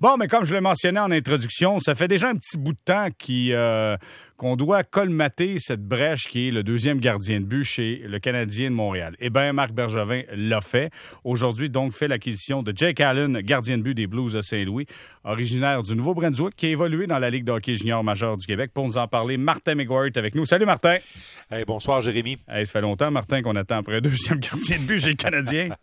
Bon, mais comme je l'ai mentionné en introduction, ça fait déjà un petit bout de temps euh, qu'on doit colmater cette brèche qui est le deuxième gardien de but chez le Canadien de Montréal. Eh bien, Marc Bergevin l'a fait. Aujourd'hui, donc, fait l'acquisition de Jake Allen, gardien de but des Blues de Saint-Louis, originaire du Nouveau-Brunswick, qui a évolué dans la Ligue de hockey junior majeur du Québec. Pour nous en parler, Martin McGuire est avec nous. Salut, Martin. bonsoir, Jérémy. ça fait longtemps, Martin, qu'on attend après un deuxième gardien de but chez le Canadien.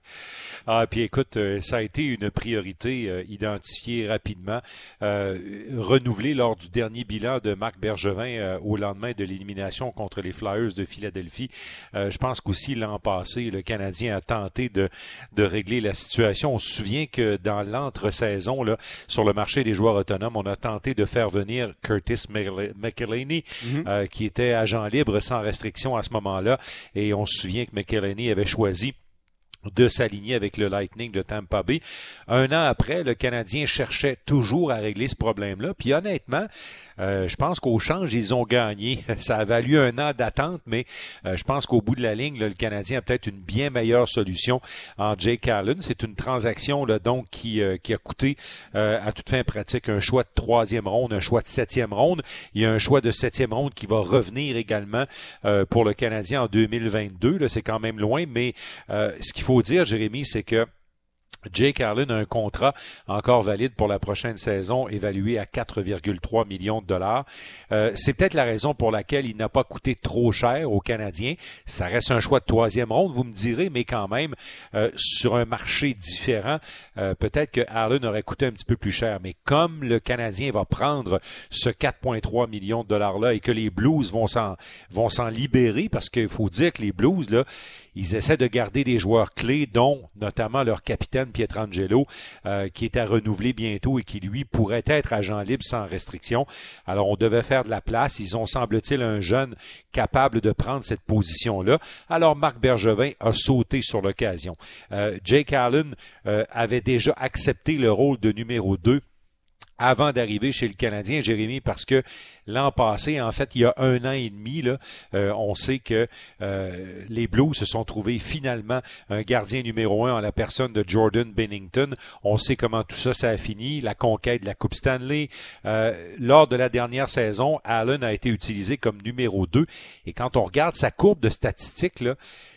ah, puis écoute, euh, ça a été une priorité euh, identifiée rapidement, euh, renouvelée lors du dernier bilan de Marc Bergevin euh, au lendemain de l'élimination contre les Flyers de Philadelphie. Euh, je pense qu'aussi l'an passé, le Canadien a tenté de, de régler la situation. On se souvient que dans l'entre-saison, là, sur le marché des joueurs autonomes, on a tenté de faire venir Curtis McElhaney, mhm. euh, qui était agent libre sans restriction à ce moment-là. Et on se souvient que McElhaney avait choisi de s'aligner avec le Lightning de Tampa Bay. Un an après, le Canadien cherchait toujours à régler ce problème-là. Puis honnêtement, euh, je pense qu'au change, ils ont gagné. Ça a valu un an d'attente, mais euh, je pense qu'au bout de la ligne, le Canadien a peut-être une bien meilleure solution en Jake Allen. C'est une transaction là, donc qui, euh, qui a coûté à toute fin pratique un choix de troisième ronde, un choix de septième ronde. Il y a un choix de septième ronde qui va revenir également pour le Canadien en 2022. Là, c'est quand même loin, mais ce qu'il faut faut dire, Jérémy, c'est que Jake Allen a un contrat encore valide pour la prochaine saison, évalué à 4,3 millions de dollars. Euh, c'est peut-être la raison pour laquelle il n'a pas coûté trop cher aux Canadiens. Ça reste un choix de troisième ronde, vous me direz, mais quand même, euh, sur un marché différent, euh, peut-être que Allen aurait coûté un petit peu plus cher. Mais comme le Canadien va prendre ce 4,3 millions de dollars-là et que les Blues vont s'en, vont s'en libérer, parce qu'il faut dire que les Blues, là, ils essaient de garder des joueurs clés, dont notamment leur capitaine Pietrangelo, euh, qui est à renouveler bientôt et qui, lui, pourrait être agent libre sans restriction. Alors, on devait faire de la place. Ils ont, semble-t-il, un jeune capable de prendre cette position-là. Alors, Marc Bergevin a sauté sur l'occasion. Euh, Jake Allen euh, avait déjà accepté le rôle de numéro 2 avant d'arriver chez le Canadien, Jérémy, parce que l'an passé, en fait, il y a un an et demi, là, euh, on sait que euh, les Blues se sont trouvés finalement un gardien numéro un en la personne de Jordan Bennington. On sait comment tout ça, ça a fini, la conquête de la Coupe Stanley. Euh, lors de la dernière saison, Allen a été utilisé comme numéro 2. Et quand on regarde sa courbe de statistiques, là,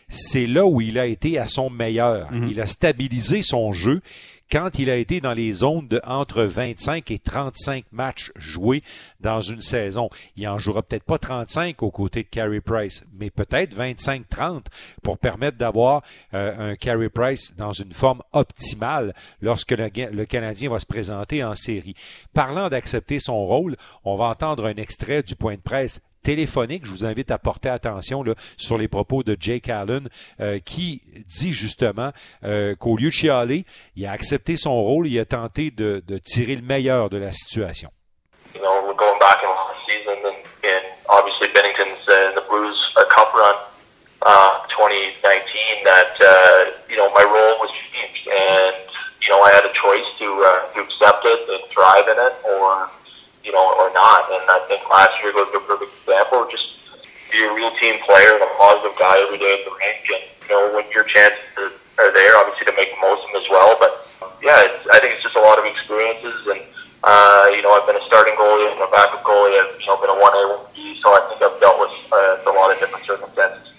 c'est là où il a été à son meilleur. Mm-hmm. Il a stabilisé son jeu quand il a été dans les zones de entre 25 et 35 matchs joués dans une saison. Il en jouera peut-être pas 35 aux côtés de Carey Price, mais peut-être 25-30 pour permettre d'avoir euh, un Carey Price dans une forme optimale lorsque le, le Canadien va se présenter en série. Parlant d'accepter son rôle, on va entendre un extrait du point de presse téléphonique. Je vous invite à porter attention là, sur les propos de Jake Allen, euh, qui dit justement euh, qu'au lieu de chialer, il a accepté son rôle, il a tenté de, de tirer le meilleur de la situation. You know, we're going back in the season and, and obviously Bennington's uh, the Blues a cup run uh, 2019 that uh, you know my role was changed and you know I had a choice to uh, to accept it and thrive in it or you know, or not. And I think last year was a perfect example. Just be a real team player and a positive guy every day at the rink. And, you know, when your chances are, there, obviously to make the most of them as well. But, yeah, it's, I think it's just a lot of experiences. And, uh, you know, I've been a starting goalie and a backup goalie. I've, you know, been a 1A, 1B. So I think I've dealt with uh, a lot of different circumstances.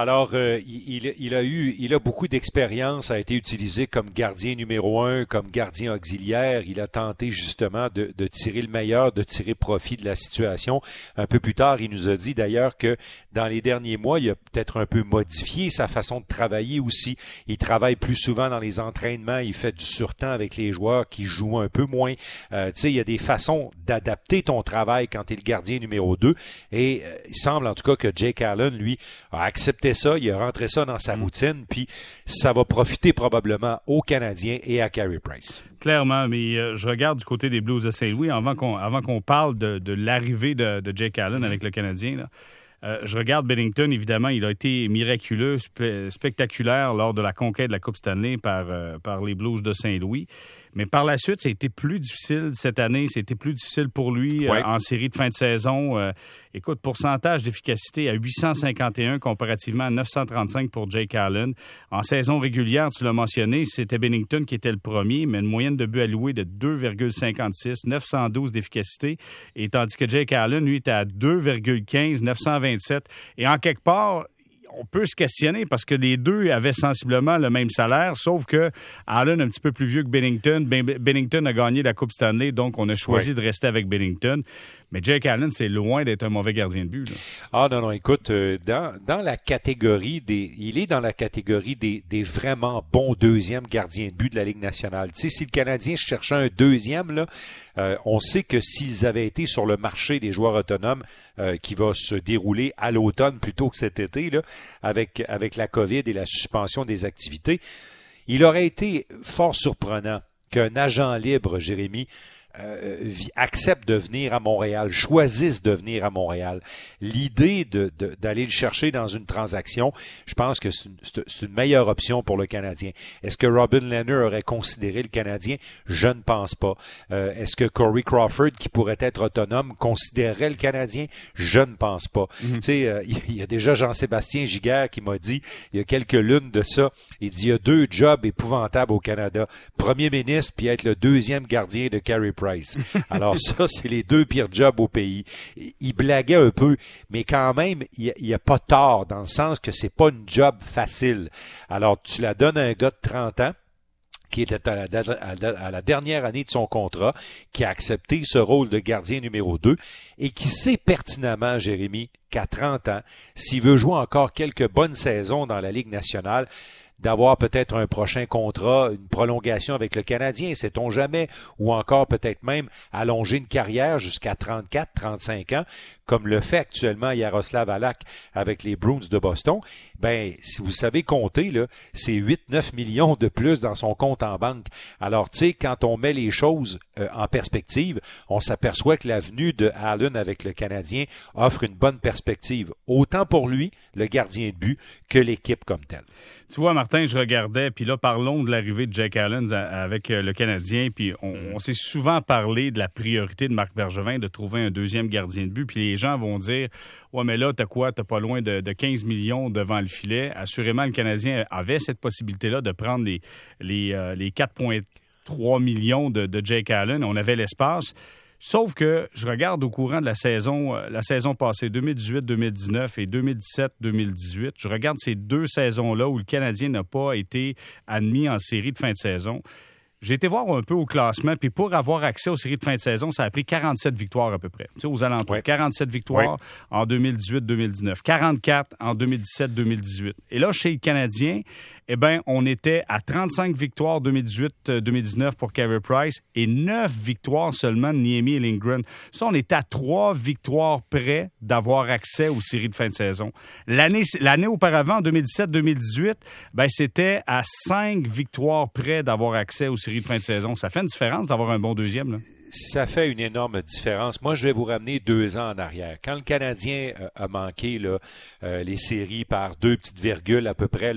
Alors, euh, il, il, a eu, il a beaucoup d'expérience, a été utilisé comme gardien numéro un, comme gardien auxiliaire. Il a tenté justement de, de, tirer le meilleur, de tirer profit de la situation. Un peu plus tard, il nous a dit d'ailleurs que dans les derniers mois, il a peut-être un peu modifié sa façon de travailler aussi. Il travaille plus souvent dans les entraînements, il fait du surtemps avec les joueurs qui jouent un peu moins. Euh, tu sais, il y a des façons d'adapter ton travail quand tu es le gardien numéro 2. Et euh, il semble en tout cas que Jake Allen, lui, a accepté ça, il a rentré ça dans sa mm. routine, puis ça va profiter probablement aux Canadiens et à Carey Price. Clairement, mais euh, je regarde du côté des Blues de Saint-Louis, avant qu'on avant qu'on parle de, l'arrivée de, Jake Allen avec le Canadien, euh, je regarde Bennington, évidemment, il a été miraculeux, spectaculaire lors de la conquête de la Coupe Stanley par, euh, par les Blues de Saint-Louis. Mais par la suite, ça a été plus difficile cette année. C'était plus difficile pour lui euh, en série de fin de saison. Euh, écoute, pourcentage d'efficacité à 851 comparativement à 935 pour Jake Allen. En saison régulière, tu l'as mentionné, c'était Bennington qui était le premier, mais une moyenne de buts alloués de 2,56, 912 d'efficacité. Et tandis que Jake Allen, lui, était à 2,15, 927. Et en quelque part, on peut se questionner parce que les deux avaient sensiblement le même salaire, sauf que Allen un petit peu plus vieux que Bennington. Ben, Bennington a gagné la Coupe Stanley, donc on a choisi de rester avec Bennington. Mais Jake Allen, c'est loin d'être un mauvais gardien de but. Ah non, non, écoute, euh, dans, dans la catégorie des. Il est dans la catégorie des, des vraiment bons deuxièmes gardiens de but de la Ligue nationale. Tu sais, si le Canadien cherchait un deuxième, là, euh, on sait que s'ils avaient été sur le marché des joueurs autonomes euh, qui va se dérouler à l'automne plutôt que cet été, là, avec, avec la COVID et la suspension des activités, il aurait été fort surprenant qu'un agent libre, Jérémy, euh, acceptent de venir à Montréal, choisissent de venir à Montréal. L'idée de, d'aller le chercher dans une transaction, je pense que c'est une, meilleure option pour le Canadien. Est-ce que Robin Leonard aurait considéré le Canadien? Je ne pense pas. Euh, est-ce que Corey Crawford, qui pourrait être autonome, considérerait le Canadien? Je ne pense pas. Mhm. Tu sais, euh, il y a déjà Jean-Sébastien Giguère qui m'a dit, il y a quelques lunes de ça, il dit, il y a deux jobs épouvantables au Canada. Premier ministre, puis être le deuxième gardien de Carey Price. Alors ça, c'est les deux pires jobs au pays. Il blaguait un peu, mais quand même, il n'y a, pas tort dans le sens que c'est pas une job facile. Alors tu la donnes à un gars de 30 ans qui était à la, dernière année de son contrat, qui a accepté ce rôle de gardien numéro 2 et qui sait pertinemment, Jérémy, qu'à 30 ans, s'il veut jouer encore quelques bonnes saisons dans la Ligue nationale, d'avoir peut-être un prochain contrat, une prolongation avec le Canadien, sait-on jamais, ou encore peut-être même allonger une carrière jusqu'à 34, 35 ans, comme le fait actuellement Yaroslav Alak avec les Bruins de Boston. Ben, si vous savez compter, là, c'est 8-9 millions de plus dans son compte en banque. Alors, tu quand on met les choses euh, en perspective, on s'aperçoit que l'avenue de Allen avec le Canadien offre une bonne perspective, autant pour lui, le gardien de but, que l'équipe comme telle. Tu vois, Martin, je regardais, puis là, parlons de l'arrivée de Jack Allen avec euh, le Canadien, puis on, mm. on s'est souvent parlé de la priorité de Marc Bergevin de trouver un deuxième gardien de but, puis les gens vont dire Ouais, mais là, t'as quoi? T'as pas loin de, 15 millions devant le filet. Assurément, le Canadien avait cette possibilité-là de prendre les, les, euh, les 4,3 millions de, de Jake Allen. On avait l'espace. Sauf que je regarde au courant de la saison, euh, la saison passée, 2018-2019 et 2017-2018, je regarde ces deux saisons-là où le Canadien n'a pas été admis en série de fin de saison. J'ai été voir un peu au classement, puis pour avoir accès aux séries de fin de saison, ça a pris 47 victoires à peu près. Tu sais, aux alentours. 47 victoires en 2018-2019, 44 en 2017-2018. Et là, chez les Canadiens, eh bien, on était à 35 victoires 2018-2019 euh, pour Carey Price et 9 victoires seulement de Niemi et Lindgren. Ça, on était à 3 victoires près d'avoir accès aux séries de fin de saison. L'année, l'année auparavant, en 2017-2018, ben, c'était à 5 victoires près d'avoir accès aux séries de fin de saison. Ça fait une différence d'avoir un bon deuxième, là ça fait une énorme différence. Moi, je vais vous ramener deux ans en arrière. Quand le Canadien euh, a manqué euh, les séries par deux petites virgules à peu près,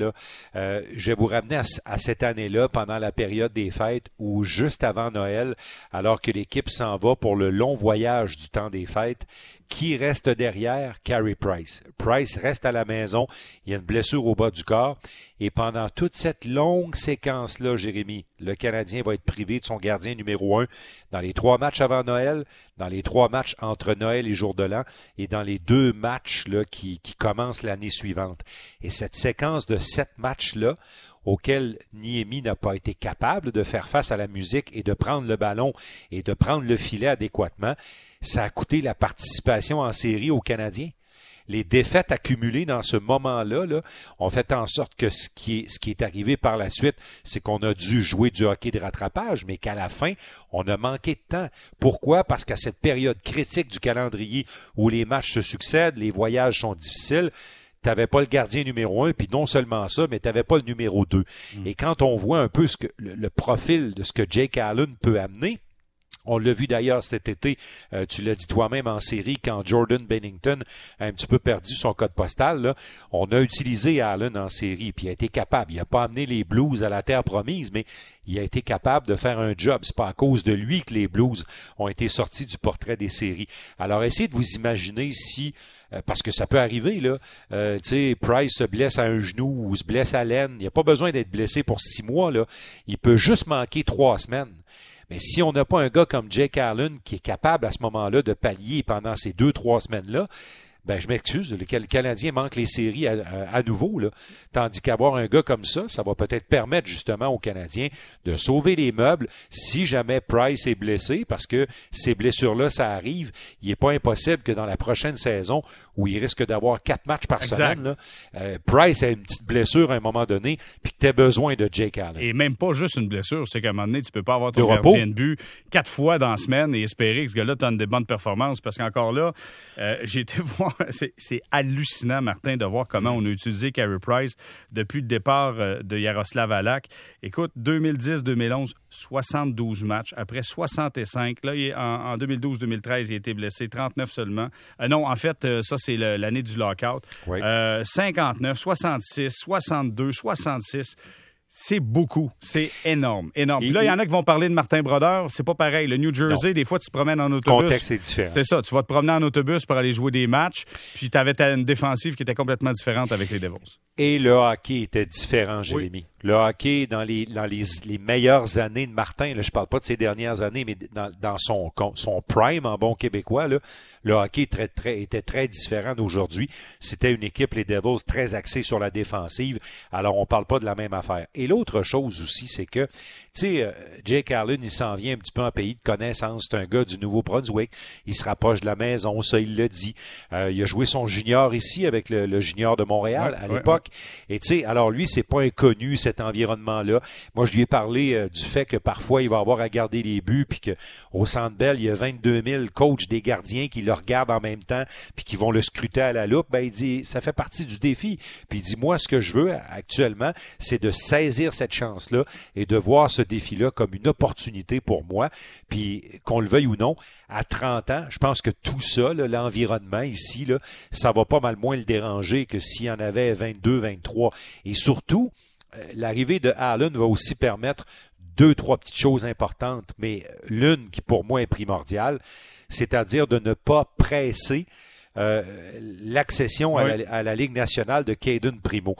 euh, je vais vous ramener à cette année-là, pendant la période des fêtes, ou juste avant Noël, alors que l'équipe s'en va pour le long voyage du temps des fêtes. Qui reste derrière? Carey Price. Price reste à la maison. Il y a une blessure au bas du corps. Et pendant toute cette longue séquence-là, Jérémy, le Canadien va être privé de son gardien numéro un dans les trois matchs avant Noël, dans les trois matchs entre Noël et jour de l'an, et dans les deux matchs là, qui, qui commencent l'année suivante. Et cette séquence de sept matchs-là, auquel Niemi n'a pas été capable de faire face à la musique et de prendre le ballon et de prendre le filet adéquatement, ça a coûté la participation en série aux Canadiens. Les défaites accumulées dans ce moment-là là, ont fait en sorte que ce qui est, ce qui est arrivé par la suite, c'est qu'on a dû jouer du hockey de rattrapage, mais qu'à la fin, on a manqué de temps. Pourquoi? Parce qu'à cette période critique du calendrier où les matchs se succèdent, les voyages sont difficiles, t'avais pas le gardien numéro un, puis non seulement ça, mais t'avais pas le numéro deux. Mm. Et quand on voit un peu ce que, le, profil de ce que Jake Allen peut amener, On l'a vu d'ailleurs cet été, euh, tu l'as dit toi-même en série, quand Jordan Bennington a un petit peu perdu son code postal, on a utilisé Allen en série, puis il a été capable. Il n'a pas amené les Blues à la terre promise, mais il a été capable de faire un job. C'est pas à cause de lui que les Blues ont été sortis du portrait des séries. Alors essayez de vous imaginer si euh, parce que ça peut arriver, là. Euh, tu sais, Price se blesse à un genou ou se blesse à l'aine. Il n'y a pas besoin d'être blessé pour six mois. Il peut juste manquer trois semaines. Mais si on n'a pas un gars comme Jake Allen qui est capable à ce moment-là de pallier pendant ces deux, trois semaines-là, ben je m'excuse, le Canadien manque les séries à, nouveau. Là. Tandis qu'avoir un gars comme ça, ça va peut-être permettre justement aux Canadiens de sauver les meubles si jamais Price est blessé, parce que ces blessures-là, ça arrive. Il n'est pas impossible que dans la prochaine saison, où il risque d'avoir quatre matchs par semaine, là, euh, Price a une petite blessure à un moment donné, puis que tu as besoin de Jake Allen. Et même pas juste une blessure, c'est qu'à un moment donné, tu peux pas avoir ton gardien de but quatre fois dans la semaine et espérer que ce gars-là donne des bonnes performances, parce qu'encore là, euh, j'ai été voir c'est hallucinant, Martin, de voir comment on a utilisé Carey Price depuis le départ euh, de Yaroslav Alak. Écoute, 2010-2011, 72 matchs. Après 65, là, en, 2012-2013, il a été blessé, 39 seulement. Euh, non, en fait, euh, ça, c'est l'année du lockout. 59, 66, 62, 66. C'est beaucoup. C'est énorme. Énorme. là, il y en a qui vont parler de Martin Brodeur. C'est pas pareil. Le New Jersey, des fois, tu te promènes en autobus. Le contexte est différent. C'est ça. Tu vas te promener en autobus pour aller jouer des matchs. Puis tu avais une défensive qui était complètement différente avec les Devils. Et le hockey était différent, Jérémy. Le hockey, dans les, dans les, les meilleures années de Martin, là, je parle pas de ses dernières années, mais dans, dans son, son prime en bon québécois, là, le hockey très, très, était très différent d'aujourd'hui. C'était une équipe, les Devils, très axée sur la défensive. Alors, on parle pas de la même affaire. Et l'autre chose aussi, c'est que, tu sais, euh, Jake Allen, il s'en vient un petit peu en pays de connaissance. C'est un gars du Nouveau-Brunswick. Il se rapproche de la maison, ça, il l'a dit. Euh, il a joué son junior ici avec le, junior de Montréal à l'époque. Et tu sais, alors lui, c'est pas inconnu, cet environnement-là. Moi, je lui ai parlé euh, du fait que parfois, il va avoir à garder les buts, puis qu'au Centre Bell, il y a 22 000 coachs des gardiens qui le regardent en même temps, puis qui vont le scruter à la loupe. Ben, il dit, ça fait partie du défi. Puis il dit, moi, ce que je veux actuellement, c'est de saisir cette chance-là et de voir ce défi-là comme une opportunité pour moi. Puis qu'on le veuille ou non, à 30 ans, je pense que tout ça, l'environnement ici, ça va pas mal moins le déranger que s'il y en avait 22, 23. Et surtout, euh, l'arrivée de Allen va aussi permettre deux, trois petites choses importantes, mais l'une qui pour moi est primordiale, c'est-à-dire de ne pas presser euh, l'accession à, à, la Ligue nationale de Caden Primo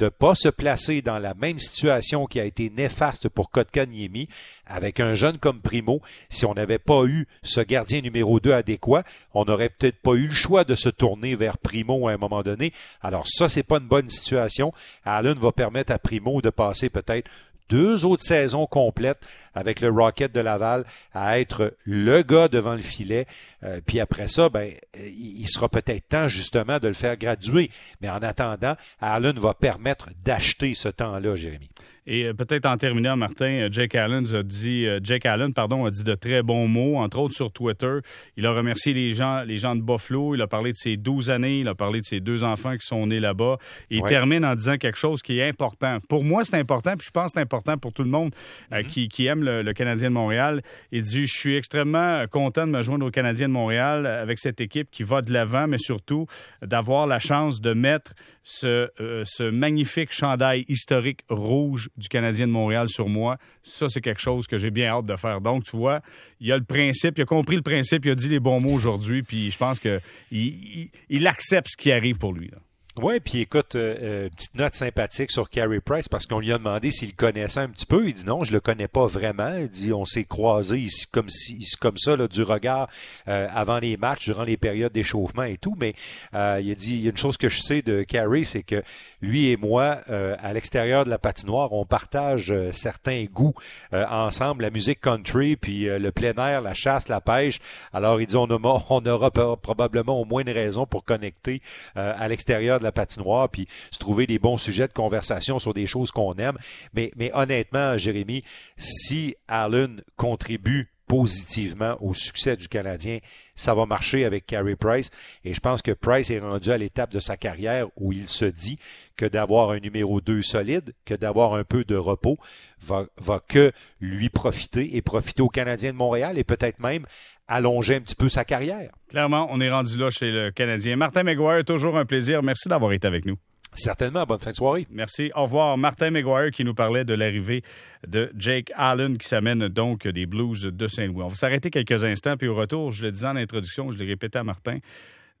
de pas se placer dans la même situation qui a été néfaste pour Kotkaniemi avec un jeune comme Primo. Si on n'avait pas eu ce gardien numéro 2 adéquat, on n'aurait peut-être pas eu le choix de se tourner vers Primo à un moment donné. Alors ça, c'est pas une bonne situation. Allen va permettre à Primo de passer peut-être deux autres saisons complètes avec le Rocket de Laval à être le gars devant le filet. Euh, puis après ça, ben, il sera peut-être temps justement de le faire graduer. Mais en attendant, Allen va permettre d'acheter ce temps-là, Jérémy. Et euh, peut-être en terminant, Martin, euh, Jake Allen a dit, euh, Jake Allen, pardon, a dit de très bons mots, entre autres sur Twitter. Il a remercié les gens, les gens de Buffalo. Il a parlé de ses 12 années. Il a parlé de ses deux enfants qui sont nés là-bas. Il termine en disant quelque chose qui est important. Pour moi, c'est important, puis je pense que c'est important pour tout le monde mm-hmm. qui, qui, aime le, Canadien de Montréal. Il dit, je suis extrêmement content de me joindre au Canadien de Montréal avec cette équipe qui va de l'avant, mais surtout d'avoir la chance de mettre ce, ce magnifique chandail historique rouge du Canadien de Montréal sur moi. Ça, c'est quelque chose que j'ai bien hâte de faire. Donc, tu vois, il a le principe, il a compris le principe, il a dit les bons mots aujourd'hui, puis je pense qu'il il, accepte ce qui arrive pour lui. Oui, puis écoute, euh, euh, petite note sympathique sur Carey Price parce qu'on lui a demandé s'il connaissait un petit peu. Il dit non, je le connais pas vraiment. Il dit on s'est croisés ici comme si, comme ça là, du regard euh, avant les matchs, durant les périodes d'échauffement et tout. Mais il a dit il y a une chose que je sais de Carey, c'est que lui et moi, à l'extérieur de la patinoire, on partage certains goûts ensemble, la musique country, puis le plein air, la chasse, la pêche. Alors il dit on, on aura probablement au moins une raison pour connecter à l'extérieur de la patinoire, puis se trouver des bons sujets de conversation sur des choses qu'on aime. Mais, honnêtement, Jérémy, si Allen contribue positivement au succès du Canadien, ça va marcher avec Carey Price. Et je pense que Price est rendu à l'étape de sa carrière où il se dit que d'avoir un numéro 2 solide, que d'avoir un peu de repos, va, que lui profiter et profiter aux Canadiens de Montréal et peut-être même allonger un petit peu sa carrière. Clairement, on est rendu là chez le Canadien. Martin McGuire, toujours un plaisir. Merci d'avoir été avec nous. Certainement. Bonne fin de soirée. Merci. Au revoir. Martin McGuire qui nous parlait de l'arrivée de Jake Allen qui s'amène donc des Blues de Saint-Louis. On va s'arrêter quelques instants, puis au retour, je le disais en introduction, je l'ai répété à Martin,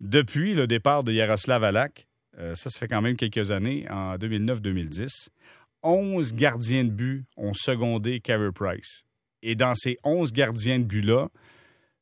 depuis le départ de Yaroslav Alak, euh, ça, ça fait quand même quelques années, en 2009-2010, 11 gardiens de but ont secondé Carey Price. Et dans ces 11 gardiens de but-là,